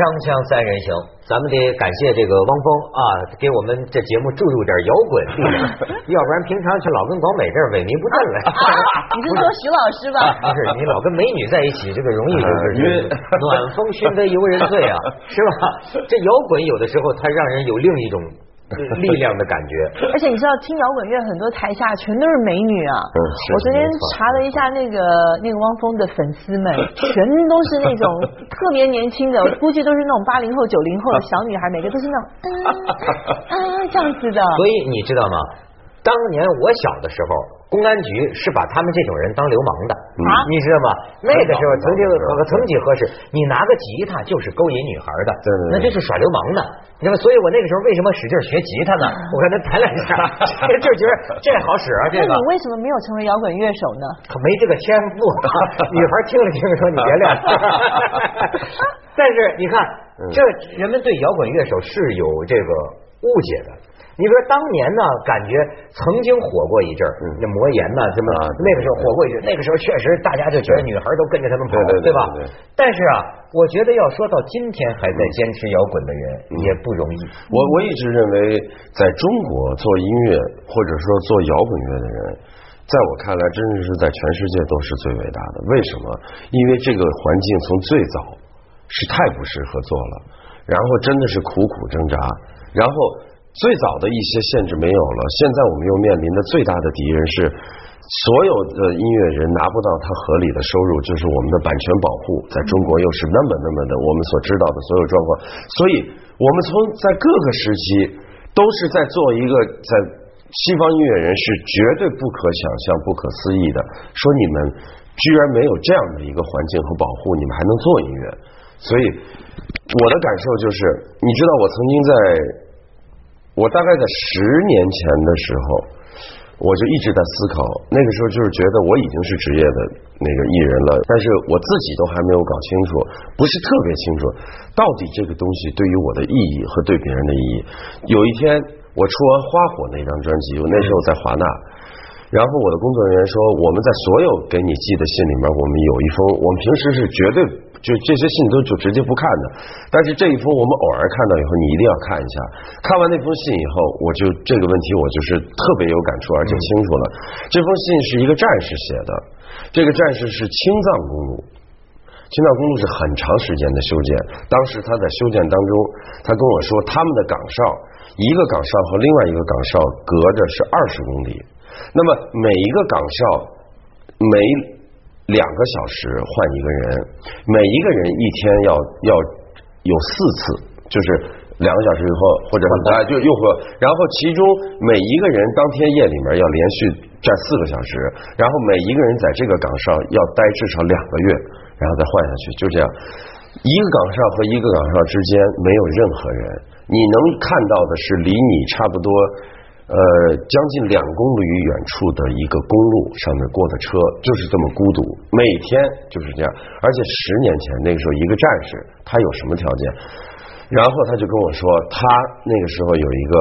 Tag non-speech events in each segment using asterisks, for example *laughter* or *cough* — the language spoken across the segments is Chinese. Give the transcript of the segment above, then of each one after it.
锵锵三人行，咱们得感谢这个汪峰啊，给我们这节目注入点摇滚力量，要不然平常就老跟广美这儿萎靡不振了。*laughs* 你是说徐老师吧？不 *laughs* 是，你老跟美女在一起，这个容易就是 *laughs* 暖风熏得游人醉啊，是吧？这摇滚有的时候它让人有另一种 *laughs* 力量的感觉。*laughs* 而且你知道，听摇滚乐很多台下全都是美女啊。我昨天查了一下那个 *laughs* 那个汪峰的粉丝们，全都是那种特别年轻的，我估计都是那种八零后、九零后的小女孩，每个都是那种嗯啊这样子的。所以你知道吗？当年我小的时候，公安局是把他们这种人当流氓的，啊你知道吗？那个时候曾经和曾几何时，你拿个吉他就是勾引女孩的，对对对那就是耍流氓的。你知道？所以我那个时候为什么使劲学吉他呢？我跟他弹两下，*laughs* 就觉得这好使啊，这个那你为什么没有成为摇滚乐手呢？可没这个天赋。*laughs* 女孩听了听说你别练，*laughs* 但是你看，这人们对摇滚乐手是有这个误解的。你说当年呢，感觉曾经火过一阵儿，那魔岩呐，什么那个时候火过一阵，那个时候确实大家就觉得女孩都跟着他们跑，对吧？但是啊，我觉得要说到今天还在坚持摇滚的人也不容易。我我一直认为，在中国做音乐或者说做摇滚乐的人，在我看来，真的是在全世界都是最伟大的。为什么？因为这个环境从最早是太不适合做了，然后真的是苦苦挣扎，然后最早的一些限制没有了，现在我们又面临的最大的敌人是。所有的音乐人拿不到他合理的收入，就是我们的版权保护，在中国又是那么那么的我们所知道的所有状况，所以我们从在各个时期都是在做一个在西方音乐人是绝对不可想象、不可思议的，说你们居然没有这样的一个环境和保护，你们还能做音乐，所以我的感受就是，你知道我曾经在，我大概在十年前的时候。我就一直在思考，那个时候就是觉得我已经是职业的那个艺人了，但是我自己都还没有搞清楚，不是特别清楚，到底这个东西对于我的意义和对别人的意义。有一天我出完《花火》那张专辑，我那时候在华纳，然后我的工作人员说，我们在所有给你寄的信里面，我们有一封，我们平时是绝对就这些信都就直接不看的，但是这一封我们偶尔看到以后，你一定要看一下。看完那封信以后，我就这个问题我就是特别有感触，而且清楚了。这封信是一个战士写的，这个战士是青藏公路。青藏公路是很长时间的修建，当时他在修建当中，他跟我说，他们的岗哨一个岗哨和另外一个岗哨隔着是二十公里，那么每一个岗哨每两个小时换一个人，每一个人一天要要有四次，就是两个小时以后或者哎就又会，然后其中每一个人当天夜里面要连续站四个小时，然后每一个人在这个岗哨要待至少两个月，然后再换下去，就这样。一个岗哨和一个岗哨之间没有任何人，你能看到的是离你差不多。呃，将近两公里远处的一个公路上面过的车，就是这么孤独，每天就是这样。而且十年前那个时候，一个战士他有什么条件？然后他就跟我说，他那个时候有一个，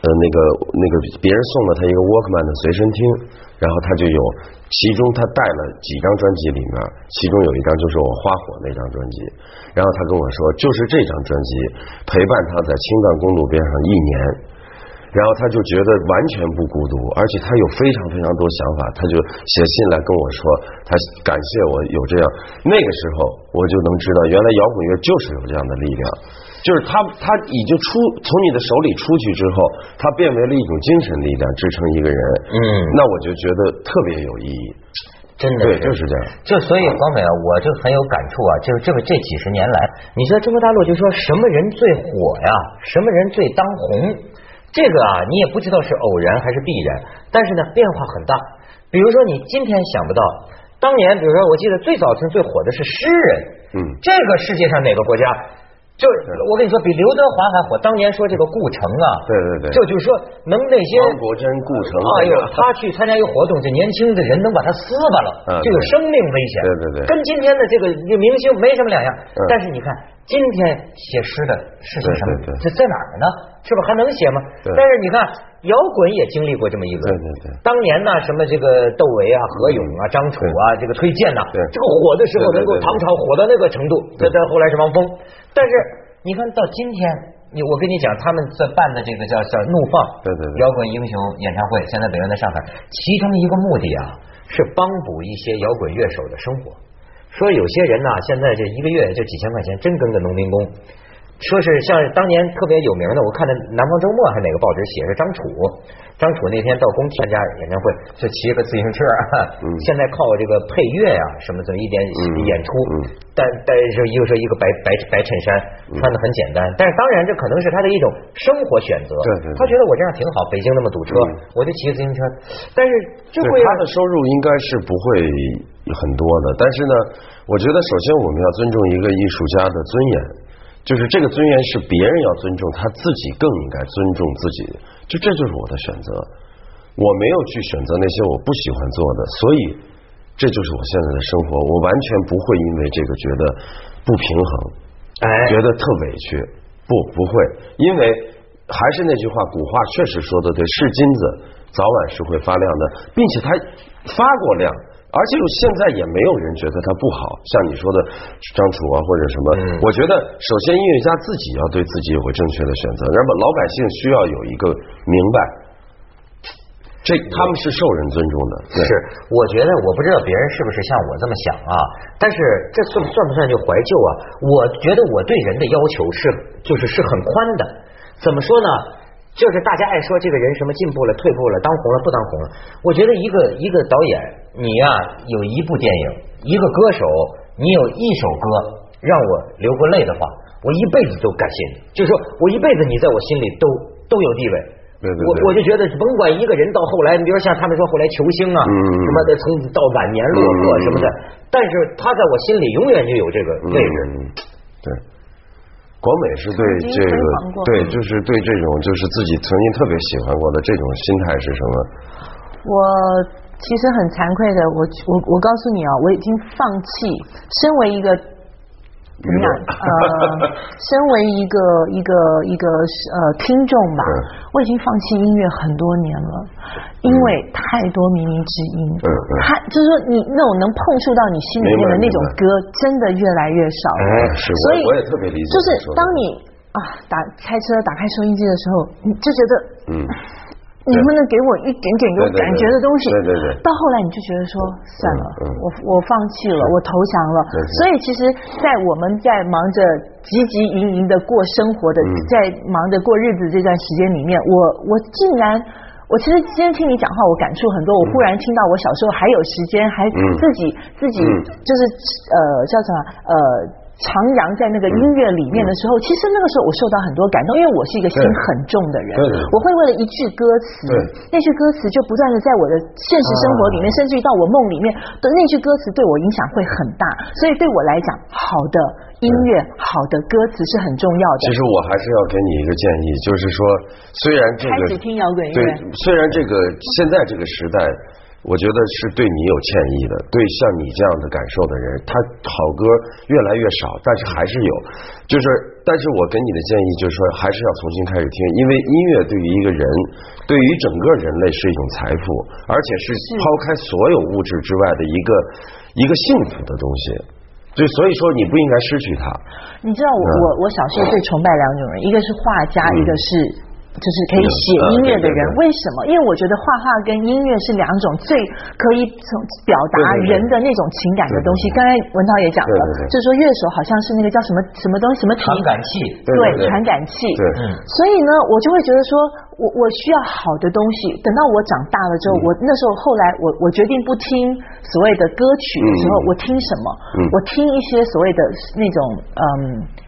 呃，那个那个别人送了他一个 Walkman 的随身听，然后他就有，其中他带了几张专辑里面，其中有一张就是我花火那张专辑，然后他跟我说，就是这张专辑陪伴他在青藏公路边上一年。然后他就觉得完全不孤独，而且他有非常非常多想法，他就写信来跟我说，他感谢我有这样。那个时候我就能知道，原来摇滚乐就是有这样的力量，就是他他已经出从你的手里出去之后，他变为了一种精神力量支撑一个人。嗯那我就觉得特别有意义。真的对，就是这样。就所以黄美啊，我就很有感触啊，就是这个这几十年来，你说中国大陆就说什么人最火呀，什么人最当红，这个啊你也不知道是偶然还是必然，但是呢变化很大。比如说你今天想不到，当年比如说我记得最早最最火的是诗人，嗯这个世界上哪个国家？就我跟你说，比刘德华还火。当年说这个顾城啊，对对对就就是说能那些汪国真、顾城，哎呦，他去参加一个活动，这年轻的人能把他撕巴了，嗯这有生命危险。对对对跟今天的这个明星没什么两样。嗯但是你看，今天写诗的是些什么对对？对这在哪儿呢？是吧？还能写吗？但是你看，摇滚也经历过这么一个。对对对当年呢，什么这个窦唯啊、何勇啊、张楚啊，这个崔健呐，对这个火的时候能够唐朝火到那个程度，再再后来是汪峰。但是你看到今天，你我跟你讲，他们在办的这个叫叫怒放对对对摇滚英雄演唱会，现在北京在上海，其中一个目的啊是帮补一些摇滚乐手的生活。说有些人呢、现在这一个月就几千块钱，真跟个农民工。说是像当年特别有名的，我看的《南方周末》还哪个报纸写着张楚，张楚那天到工体参加演唱会，就骑个自行车，嗯。现在靠这个配乐呀、什么怎么一点嗯演出，嗯。但但是又是一个白白白衬衫，嗯穿的很简单，但是当然这可能是他的一种生活选择，对对对。他觉得我这样挺好，北京那么堵车，嗯我就骑个自行车，但是就对会他的收入应该是不会很多的，但是呢，我觉得首先我们要尊重一个艺术家的尊严，就是这个尊严是别人要尊重，他自己更应该尊重自己，就这就是我的选择，我没有去选择那些我不喜欢做的，所以这就是我现在的生活，我完全不会因为这个觉得不平衡，哎觉得特委屈，不不会，因为还是那句话，古话确实说的对，是金子早晚是会发亮的，并且它发过亮。而且现在也没有人觉得它不好，像你说的张楚啊或者什么，嗯我觉得首先音乐家自己要对自己有个正确的选择，那么老百姓需要有一个明白，这他们是受人尊重的，对是，我觉得我不知道别人是不是像我这么想啊，但是这算算不算就怀旧啊？我觉得我对人的要求是就是是很宽的，怎么说呢？就是大家爱说这个人什么进步了、退步了、当红了、不当红了。我觉得一个一个导演，你呀、有一部电影，一个歌手，你有一首歌让我流过泪的话，我一辈子都感谢你。就是说我一辈子你在我心里都都有地位。对对对我我就觉得，甭管一个人到后来，你比如像他们说后来球星啊，嗯什么的，从到晚年落魄嗯什么的，但是他在我心里永远就有这个位置。嗯，对。广美是对这个对，就是对这种就是自己曾经特别喜欢过的这种心态是什么？我其实很惭愧的，我我我告诉你啊，我已经放弃，身为一个怎么样？呃，身为一个一个一个呃听众吧，嗯我已经放弃音乐很多年了，因为太多靡靡之音，嗯就是说你那种能碰触到你心里面的那种歌，真的越来越少。哎是所以我也特别理解就是当你啊打开车打开收音机的时候，你就觉得嗯，你能不能给我一点点有感觉的东西？对对对到后来你就觉得说，算了，我我放弃了，我投降了。所以其实，在我们在忙着汲汲营营的过生活的，嗯在忙着过日子这段时间里面，我我竟然。我其实今天听你讲话，我感触很多。我忽然听到我小时候还有时间，还嗯自己、自己嗯就是呃叫什么呃徜徉在那个音乐里面的时候，其实那个时候我受到很多感动，因为我是一个心很重的人我会为了一句歌词对，那句歌词就不断的在我的现实生活里面，啊甚至于到我梦里面的那句歌词对我影响会很大。所以对我来讲，好的音乐、好的歌词是很重要的。其实我还是要给你一个建议，就是说，虽然这个开始听摇滚乐。对，虽然这个现在这个时代，我觉得是对你有歉意的，对像你这样的感受的人，他好歌越来越少，但是还是有。就是，但是我给你的建议就是说，还是要重新开始听，因为音乐对于一个人，对于整个人类是一种财富，而且是抛开所有物质之外的一个一个幸福的东西。就所以说，你不应该失去它。你知道我、嗯我我小时候最崇拜两种人，一个是画家，一个是。就是可以写音乐的人，为什么？因为我觉得画画跟音乐是两种最可以从表达人的那种情感的东西。刚才文涛也讲了，就是说乐手好像是那个叫什么什么东西，什么传感器，对传感器。对嗯所以呢，我就会觉得说，我我需要好的东西。等到我长大了之后，我那时候后来我我决定不听所谓的歌曲的时候，嗯我听什么？嗯我听一些所谓的那种嗯。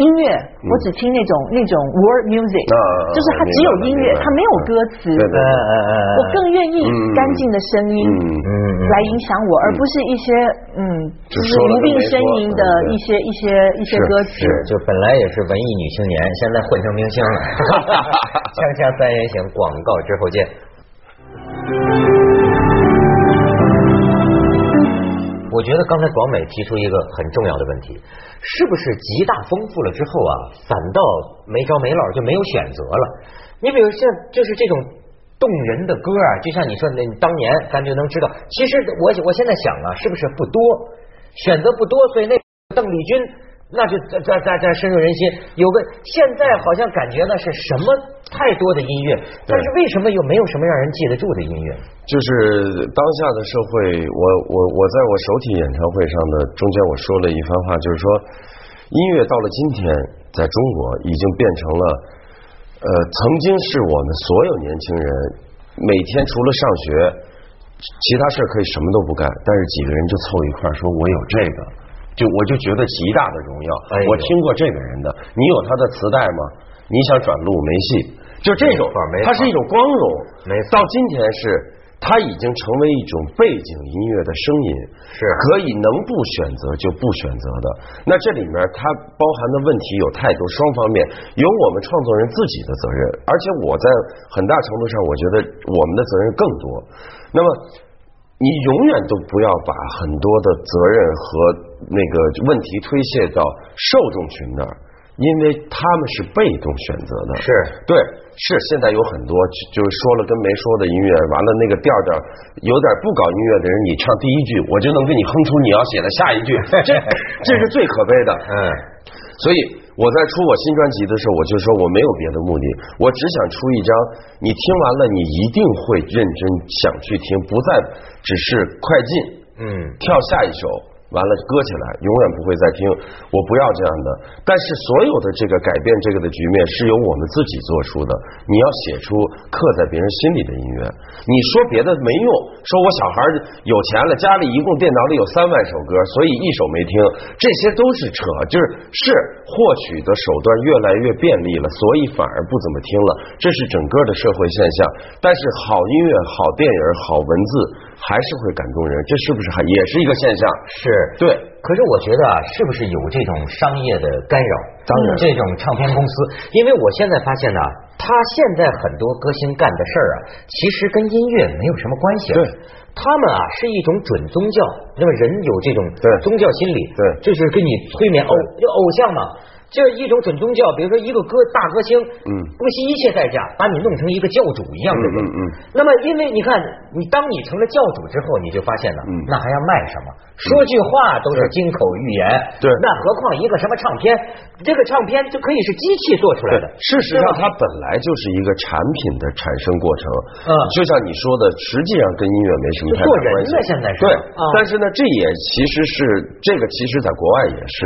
音乐，我只听那种那种 word music，、啊就是它只有音乐，它没有歌词。我更愿意嗯干净的声音嗯嗯嗯来影响我，而不是一些嗯，无病呻吟的一些一些一些歌词。是，就本来也是文艺女青年，现在混成明星了。*laughs* 锵锵三人行，广告之后见。我觉得刚才广美提出一个很重要的问题，是不是极大丰富了之后啊，反倒没着没落就没有选择了？你比如像就是这种动人的歌啊，就像你说那当年咱就能知道，其实我我现在想啊，是不是不多选择不多，所以那邓丽君那就在在在在深入人心。有个现在好像感觉呢是什么太多的音乐，但是为什么又没有什么让人记得住的音乐？就是当下的社会，我我我在我首体演唱会上的中间我说了一番话，就是说音乐到了今天，在中国已经变成了，呃，曾经是我们所有年轻人每天除了上学，其他事儿可以什么都不干，但是几个人就凑一块儿说，我有这个，就我就觉得极大的荣耀。哎我听过这个人的，你有他的磁带吗？你想转录没戏，就这种没错没，错它是一种光荣。到今天是。它已经成为一种背景音乐的声音，是可以能不选择就不选择的。那这里面它包含的问题有太多，双方面有我们创作人自己的责任，而且我在很大程度上，我觉得我们的责任更多。那么你永远都不要把很多的责任和那个问题推卸到受众群那儿，因为他们是被动选择的。是对，是现在有很多就就是说了跟没说的音乐，完了那个调调有点不搞音乐的人，你唱第一句，我就能给你哼出你要写的下一句，*laughs* 这这是最可悲的。嗯，所以我在出我新专辑的时候，我就说我没有别的目的，我只想出一张你听完了你一定会认真想去听，不再只是快进，嗯跳下一首。完了，搁起来，永远不会再听。我不要这样的。但是所有的这个改变这个的局面是由我们自己做出的。你要写出刻在别人心里的音乐。你说别的没用，说我小孩有钱了，家里一共电脑里有三万首歌，所以一首没听，这些都是扯。就是是获取的手段越来越便利了，所以反而不怎么听了。这是整个的社会现象。但是好音乐、好电影、好文字还是会感动人，这是不是还也是一个现象？是对。可是我觉得啊，是不是有这种商业的干扰？当然这种唱片公司，因为我现在发现呢，他现在很多歌星干的事儿啊，其实跟音乐没有什么关系了。对他们啊是一种准宗教，那么人有这种对宗教心理，对这是给你催眠偶就偶像嘛。这一种准宗教，比如说一个歌大歌星，嗯不惜一切代价把你弄成一个教主一样的人，嗯嗯嗯那么，因为你看，你当你成了教主之后，你就发现了，嗯那还要卖什么？说句话都是金口玉言，对那何况一个什么唱片？这个唱片就可以是机器做出来的。事实上，它本来就是一个产品的产生过程。嗯就像你说的，实际上跟音乐没什么太大就做人关系。了现在是对啊，但是呢，这也其实是这个，其实在国外也是，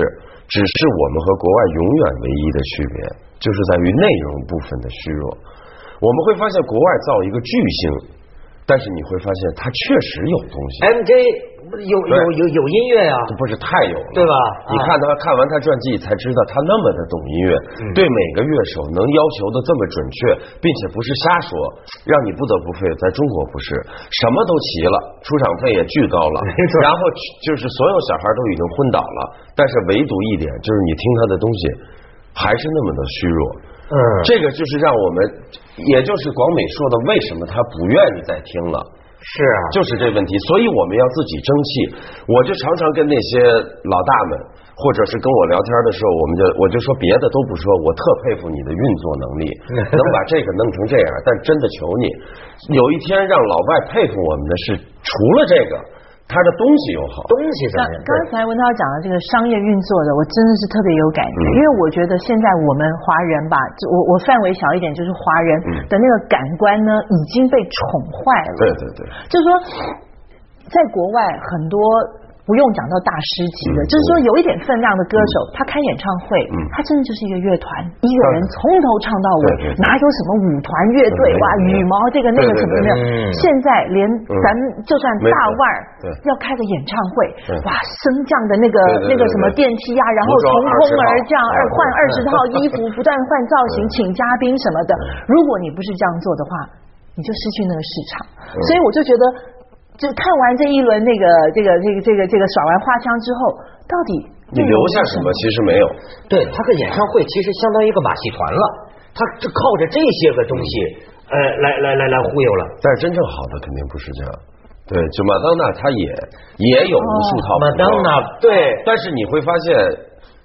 只是我们和国外永远唯一的区别，就是在于内容部分的虚弱。我们会发现，国外造一个巨星，但是你会发现它确实有东西。MJ 有有有有音乐呀、这不是太有了，对吧你看他看完他传记，才知道他那么的懂音乐，嗯对每个乐手能要求的这么准确，并且不是瞎说，让你不得不费。在中国不是，什么都齐了，出场费也巨高了，然后就是所有小孩都已经昏倒了，但是唯独一点就是你听他的东西还是那么的虚弱。嗯这个就是让我们，也就是广美说的，为什么他不愿意再听了。是啊，就是这问题，所以我们要自己争气。我就常常跟那些老大们，或者是跟我聊天的时候，我们就我就说别的都不说，我特佩服你的运作能力，*laughs* 能把这个弄成这样。但真的求你，有一天让老外佩服我们的是，除了这个，他的东西又好。东西怎刚？刚才文涛讲的这个商业运作的，我真的是特别有感觉，嗯因为我觉得现在我们华人吧，我我范围小一点，就是华人嗯的那个感官呢已经被宠坏了。对对对，就是说，在国外很多。不用讲到大师级的，嗯就是说有一点分量的歌手，他开演唱会，嗯。他真的就是一个乐团，一个人从头唱到尾哪有什么舞团乐队哇，羽毛这个那个什么的现在连咱们就算大腕儿要开个演唱会，哇，升降的那个那个什么电梯呀，然后从空而降，二换二十套 *laughs* 衣服，不断换造型，请嘉宾什么的。如果你不是这样做的话，你就失去那个市场。所以我就觉得，就看完这一轮那个这个这个这个这个耍完花枪之后，到底你留下什么？其实没有。对他个演唱会其实相当于一个马戏团了，他就靠着这些个东西，呃，来来来来忽悠了。但是真正好的肯定不是这样。对，就马当娜她也也有无数套服装麦当娜对，但是你会发现，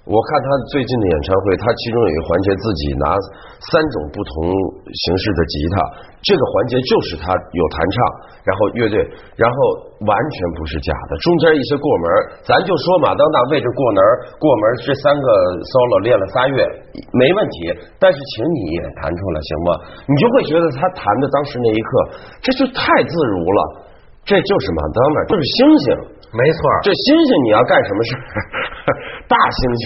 我看他最近的演唱会，他其中有一个环节自己拿三种不同形式的吉他，这个环节就是他有弹唱，然后乐队，然后完全不是假的，中间一些过门，咱就说马当娜为着过门过门这三个 solo 练了仨月没问题，但是请你也弹出来行吗？你就会觉得他弹的当时那一刻，这就太自如了，这就是马当娜，就是星星。没错，这星星你要干什么事儿？大猩猩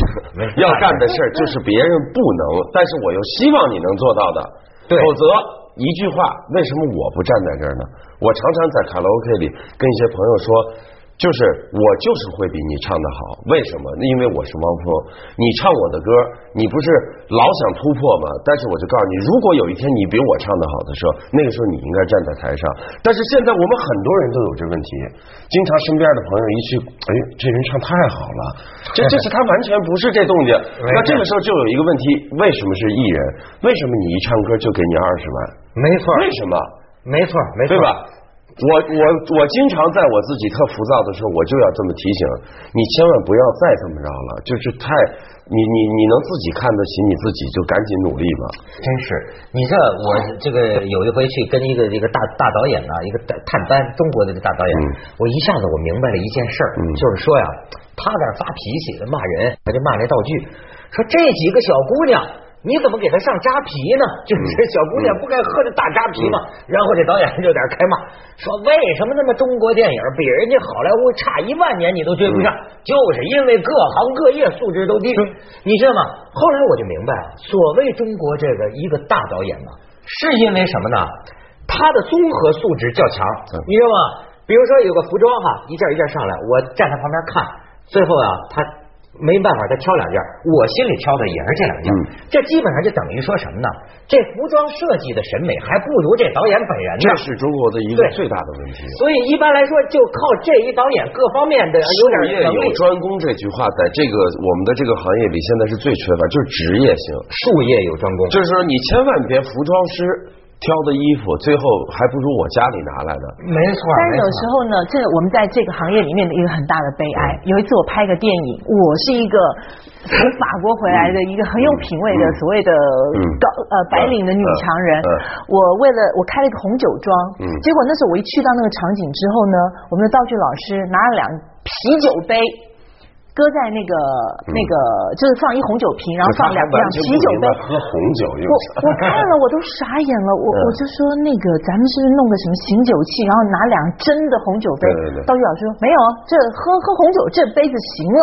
要干的事儿就是别人不能，但是我又希望你能做到的。对否则一句话，为什么我不站在这儿呢？我常常在卡拉 OK 里跟一些朋友说，就是我就是会比你唱的好，为什么？因为我是汪峰，你唱我的歌，你不是老想突破吗？但是我就告诉你，如果有一天你比我唱的好的时候，那个时候你应该站在台上。但是现在我们很多人都有这问题，经常身边的朋友一去，哎，这人唱太好了，*laughs* 这这是他完全不是这动静。那这个时候就有一个问题，为什么是艺人？为什么你一唱歌就给你二十万？没错，为什么？没错，没错，对吧？我我我经常在我自己特浮躁的时候，我就要这么提醒你，千万不要再这么着了，就是太你你你能自己看得起你自己，就赶紧努力吧。真是，你知道我这个有一回去跟一个一个大大导演啊，一个探班中国的这大导演，嗯我一下子我明白了一件事儿，嗯就是说呀，他在那发脾气骂人，他就骂那道具，说这几个小姑娘。你怎么给他上扎啤呢？就是小姑娘不该喝这大扎啤嘛。然后这导演就在开骂，说为什么那么中国电影比人家好莱坞差一万年你都追不上？就是因为各行各业素质都低。你知道吗？后来我就明白了，所谓中国这个一个大导演嘛，是因为什么呢？他的综合素质较强，你知道吗？比如说有个服装哈，一件一件上来，我站在旁边看，最后啊，他没办法再挑两件，我心里挑的也是这两件，嗯这基本上就等于说什么呢？这服装设计的审美还不如这导演本人呢这。是中国的一个最大的问题。所以一般来说，就靠这一导演各方面的有点能力，有专攻这句话，在这个我们的这个行业里，现在是最缺乏，就是职业性。术业有专攻。就是说，你千万别服装师挑的衣服，最后还不如我家里拿来的。没错，但是有时候呢，这我们在这个行业里面的一个很大的悲哀。有一次我拍个电影，我是一个从法国回来的一个很有品位的所谓的嗯高呃白领的女强人。我为了我开了一个红酒庄嗯，结果那时候我一去到那个场景之后呢，我们的道具老师拿了两啤酒杯。搁在那个那个，就是放一红酒瓶，然后放两两啤酒杯喝红酒用我？*laughs* 我看了我都傻眼了，我嗯我就说那个咱们是不是弄个什么醒酒器，然后拿两真的红酒杯对对对？道具老师说没有，这喝喝红酒这杯子行了。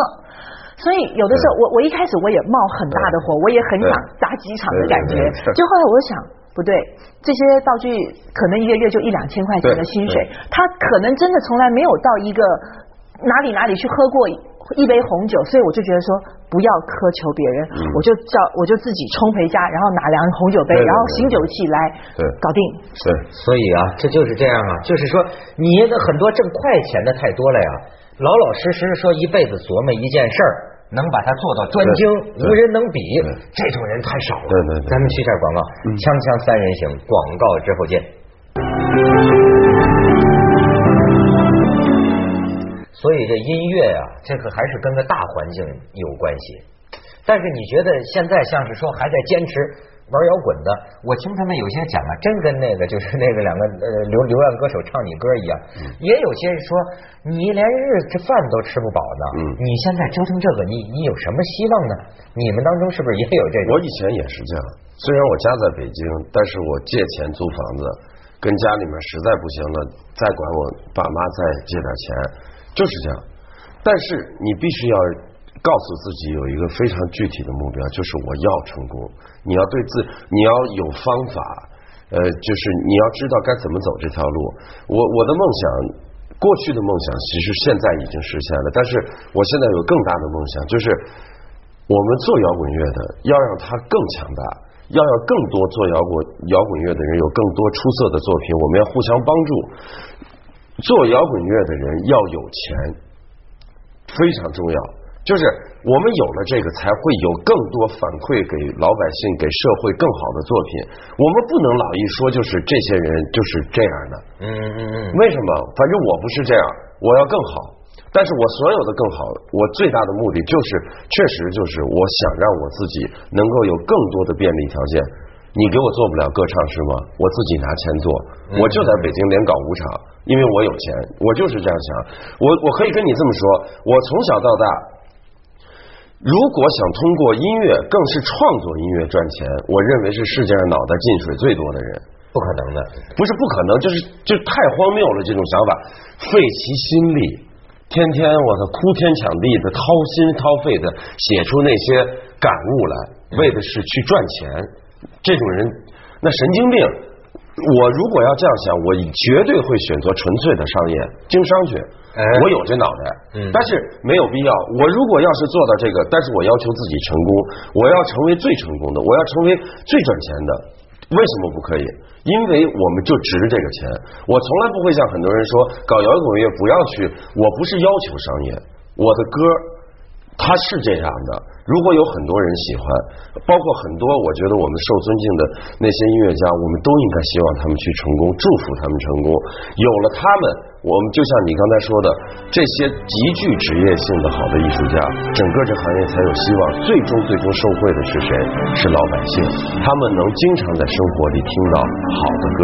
所以有的时候我我一开始我也冒很大的火，我也很想砸几场的感觉就后来我想。不对，这些道具可能一个月就一两千块钱的薪水，他可能真的从来没有到一个哪里哪里去喝过一杯红酒，所以我就觉得说不要苛求别人，嗯我就叫我就自己冲回家，然后拿两红酒杯，对对然后醒酒器来对搞定。对，所以啊，这就是这样啊，就是说你的很多挣快钱的太多了呀，老老实实说一辈子琢磨一件事儿。能把它做到专精，无人能比，这种人太少了。对对对咱们去一下广告，锵锵三人行，广告之后见。所以这音乐啊，这个还是跟个大环境有关系。但是你觉得现在像是说还在坚持玩摇滚的，我听他们有些讲啊，真跟那个就是那个两个呃流流浪歌手唱你歌一样。也有些人说你连日这饭都吃不饱呢，嗯你现在折腾这个，你你有什么希望呢？你们当中是不是也有这种？我以前也是这样，虽然我家在北京，但是我借钱租房子，跟家里面实在不行了，再管我爸妈再借点钱，就是这样。但是你必须要告诉自己有一个非常具体的目标，就是我要成功。你要对自，你要有方法，呃，就是你要知道该怎么走这条路。我我的梦想。过去的梦想其实现在已经实现了，但是我现在有更大的梦想，就是我们做摇滚乐的要让它更强大，要让更多做摇滚摇滚乐的人有更多出色的作品，我们要互相帮助。做摇滚乐的人要有钱，非常重要。就是我们有了这个，才会有更多反馈给老百姓，给社会更好的作品。我们不能老一说就是这些人就是这样的。嗯嗯嗯。为什么？反正我不是这样，我要更好。但是我所有的更好，我最大的目的就是，确实就是我想让我自己能够有更多的便利条件。你给我做不了歌唱是吗？我自己拿钱做，我就在北京连搞五场，因为我有钱，我就是这样想。我我可以跟你这么说，我从小到大，如果想通过音乐，更是创作音乐赚钱，我认为是世界上脑袋进水最多的人，不可能的，不是不可能，就是就太荒谬了这种想法，费其心力。天天我操哭天抢地的掏心掏肺的写出那些感悟来，为的是去赚钱。这种人那神经病。我如果要这样想，我绝对会选择纯粹的商业经商去。我有这脑袋，但是没有必要。我如果要是做到这个，但是我要求自己成功，我要成为最成功的，我要成为最赚钱的。为什么不可以？因为我们就值这个钱。我从来不会像很多人说搞摇滚乐不要去。我不是要求商业，我的歌他是这样的。如果有很多人喜欢，包括很多我觉得我们受尊敬的那些音乐家，我们都应该希望他们去成功，祝福他们成功。有了他们。我们就像你刚才说的，这些极具职业性的好的艺术家，整个这行业才有希望。最终最终受惠的是谁？是老百姓，他们能经常在生活里听到好的歌。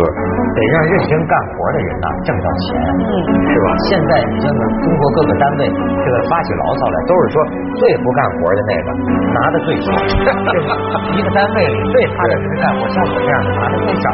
得让认真干活的人呐挣到钱，嗯是吧？现在你像中国各个单位，这个发起牢骚来，都是说最不干活的那个拿的最少，一个单位里最踏实干活，像我这样的拿的最少。